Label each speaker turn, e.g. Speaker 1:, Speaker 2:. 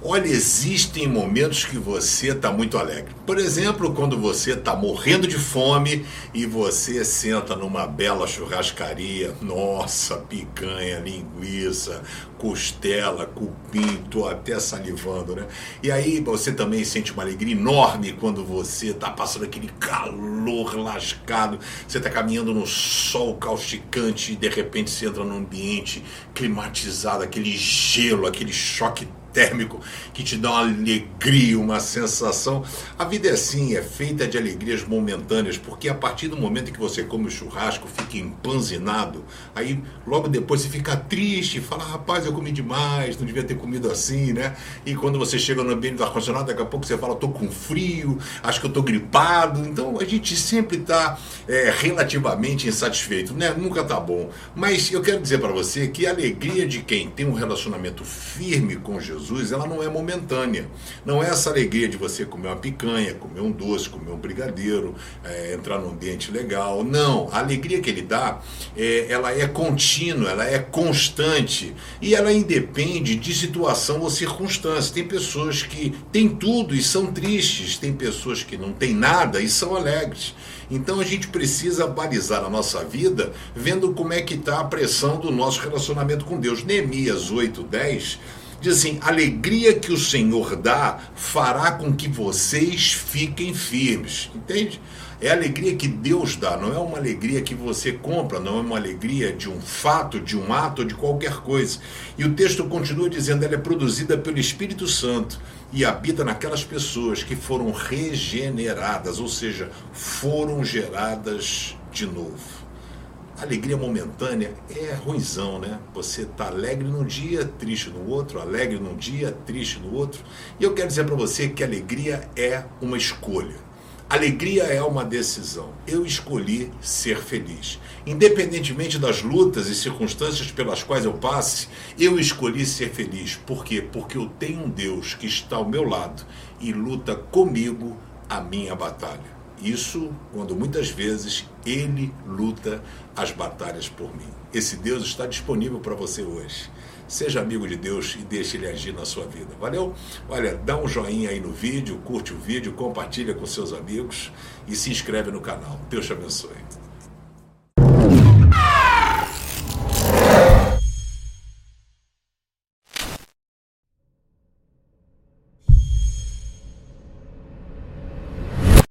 Speaker 1: Olha, existem momentos que você está muito alegre. Por exemplo, quando você está morrendo de fome e você senta numa bela churrascaria, nossa, picanha, linguiça, costela, cupim, tô até salivando, né? E aí você também sente uma alegria enorme quando você está passando aquele calor lascado, você está caminhando no sol causticante e de repente você entra num ambiente climatizado, aquele gelo, aquele choque térmico que te dá uma alegria, uma sensação. A vida é assim, é feita de alegrias momentâneas, porque a partir do momento que você come o churrasco, fica empanzinado, aí logo depois você fica triste, fala, rapaz, eu comi demais, não devia ter comido assim, né? E quando você chega no ambiente do ar-condicionado, daqui a pouco você fala, tô com frio, acho que eu tô gripado. Então a gente sempre está é, relativamente insatisfeito, né? Nunca tá bom. Mas eu quero dizer para você que a alegria de quem tem um relacionamento firme com Jesus, Jesus, ela não é momentânea. Não é essa alegria de você comer uma picanha, comer um doce, comer um brigadeiro, é, entrar num ambiente legal. Não, a alegria que ele dá, é, ela é contínua, ela é constante e ela independe de situação ou circunstância. Tem pessoas que têm tudo e são tristes, tem pessoas que não têm nada e são alegres. Então a gente precisa balizar a nossa vida vendo como é que está a pressão do nosso relacionamento com Deus. Neemias 8:10 Diz assim: alegria que o Senhor dá fará com que vocês fiquem firmes. Entende? É a alegria que Deus dá, não é uma alegria que você compra, não é uma alegria de um fato, de um ato, de qualquer coisa. E o texto continua dizendo: ela é produzida pelo Espírito Santo e habita naquelas pessoas que foram regeneradas, ou seja, foram geradas de novo alegria momentânea é ruizão, né? Você tá alegre num dia, triste no outro, alegre num dia, triste no outro. E eu quero dizer para você que alegria é uma escolha. Alegria é uma decisão. Eu escolhi ser feliz. Independentemente das lutas e circunstâncias pelas quais eu passe, eu escolhi ser feliz. Por quê? Porque eu tenho um Deus que está ao meu lado e luta comigo a minha batalha. Isso quando muitas vezes ele luta as batalhas por mim. Esse Deus está disponível para você hoje. Seja amigo de Deus e deixe ele agir na sua vida. Valeu? Olha, dá um joinha aí no vídeo, curte o vídeo, compartilha com seus amigos e se inscreve no canal. Deus te abençoe.